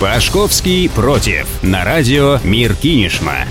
Пашковский против. На радио Мир Кинешма.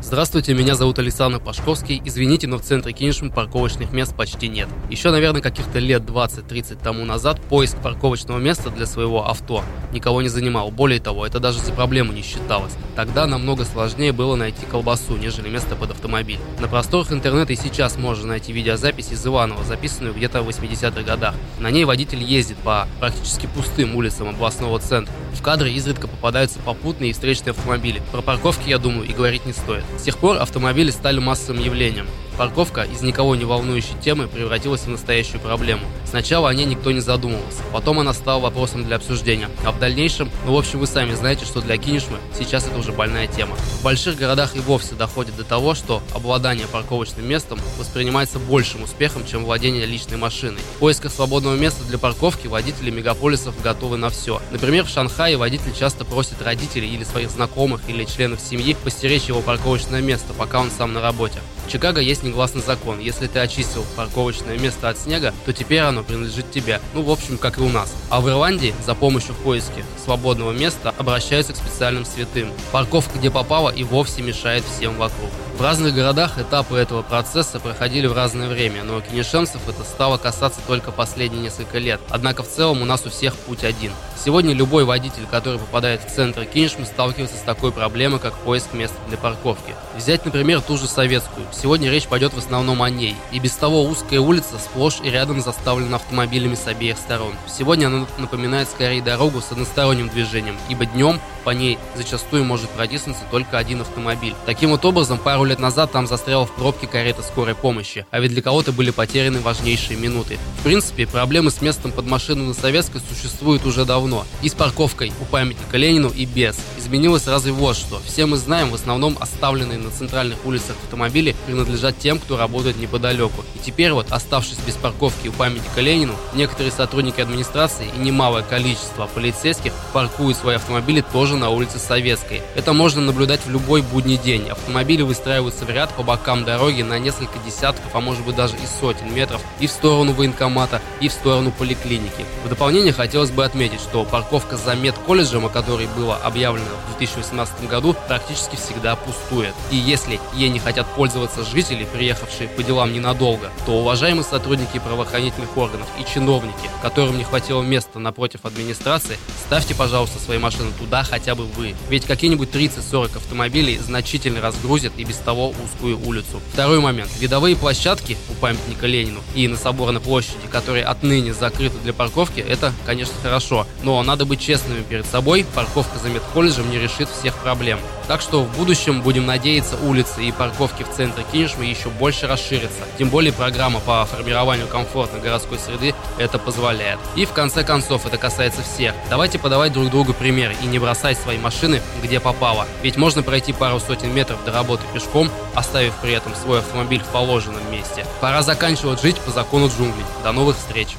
Здравствуйте, меня зовут Александр Пашковский. Извините, но в центре Кинешма парковочных мест почти нет. Еще, наверное, каких-то лет 20-30 тому назад поиск парковочного места для своего авто никого не занимал. Более того, это даже за проблему не считалось. Тогда намного сложнее было найти колбасу, нежели место под автомобиль. На просторах интернета и сейчас можно найти видеозапись из Иванова, записанную где-то в 80-х годах. На ней водитель ездит по практически пустым улицам областного центра. В кадры изредка попадаются попутные и встречные автомобили. Про парковки, я думаю, и говорить не стоит. С тех пор автомобили стали массовым явлением. Парковка из никого не волнующей темы превратилась в настоящую проблему. Сначала о ней никто не задумывался, потом она стала вопросом для обсуждения, а в дальнейшем, ну в общем вы сами знаете, что для Кинешмы сейчас это уже больная тема. В больших городах и вовсе доходит до того, что обладание парковочным местом воспринимается большим успехом, чем владение личной машиной. В поисках свободного места для парковки водители мегаполисов готовы на все. Например, в Шанхае водитель часто просит родителей или своих знакомых или членов семьи постеречь его парковочное место, пока он сам на работе. Чикаго есть негласный закон. Если ты очистил парковочное место от снега, то теперь оно принадлежит тебе. Ну, в общем, как и у нас. А в Ирландии за помощью в поиске свободного места обращаются к специальным святым. Парковка, где попала, и вовсе мешает всем вокруг. В разных городах этапы этого процесса проходили в разное время, но кинешенцев это стало касаться только последние несколько лет. Однако в целом у нас у всех путь один. Сегодня любой водитель, который попадает в центр Кинешмы, сталкивается с такой проблемой, как поиск места для парковки. Взять, например, ту же советскую. Сегодня речь пойдет в основном о ней. И без того узкая улица сплошь и рядом заставлена автомобилями с обеих сторон. Сегодня она напоминает скорее дорогу с односторонним движением, ибо днем по ней зачастую может протиснуться только один автомобиль. Таким вот образом, пару лет назад там застряла в пробке карета скорой помощи, а ведь для кого-то были потеряны важнейшие минуты. В принципе, проблемы с местом под машину на Советской существуют уже давно. И с парковкой у памятника Ленину, и без. Изменилось разве вот что. Все мы знаем, в основном оставленные на центральных улицах автомобили принадлежат тем, кто работает неподалеку. И теперь вот, оставшись без парковки у памятника Ленину, некоторые сотрудники администрации и немалое количество полицейских паркуют свои автомобили тоже тоже на улице Советской. Это можно наблюдать в любой будний день. Автомобили выстраиваются в ряд по бокам дороги на несколько десятков, а может быть даже и сотен метров и в сторону военкомата, и в сторону поликлиники. В дополнение хотелось бы отметить, что парковка за медколледжем, о которой было объявлено в 2018 году, практически всегда пустует. И если ей не хотят пользоваться жители, приехавшие по делам ненадолго, то уважаемые сотрудники правоохранительных органов и чиновники, которым не хватило места напротив администрации, ставьте, пожалуйста, свои машины туда хотя хотя бы вы. Ведь какие-нибудь 30-40 автомобилей значительно разгрузят и без того узкую улицу. Второй момент. Видовые площадки у памятника Ленину и на Соборной площади, которые отныне закрыты для парковки, это, конечно, хорошо. Но надо быть честными перед собой, парковка за медколледжем не решит всех проблем. Так что в будущем будем надеяться, улицы и парковки в центре Кинешмы еще больше расширятся. Тем более программа по формированию комфортной городской среды это позволяет. И в конце концов это касается всех. Давайте подавать друг другу пример и не бросать свои машины где попало. Ведь можно пройти пару сотен метров до работы пешком, оставив при этом свой автомобиль в положенном месте. Пора заканчивать жить по закону джунглей. До новых встреч!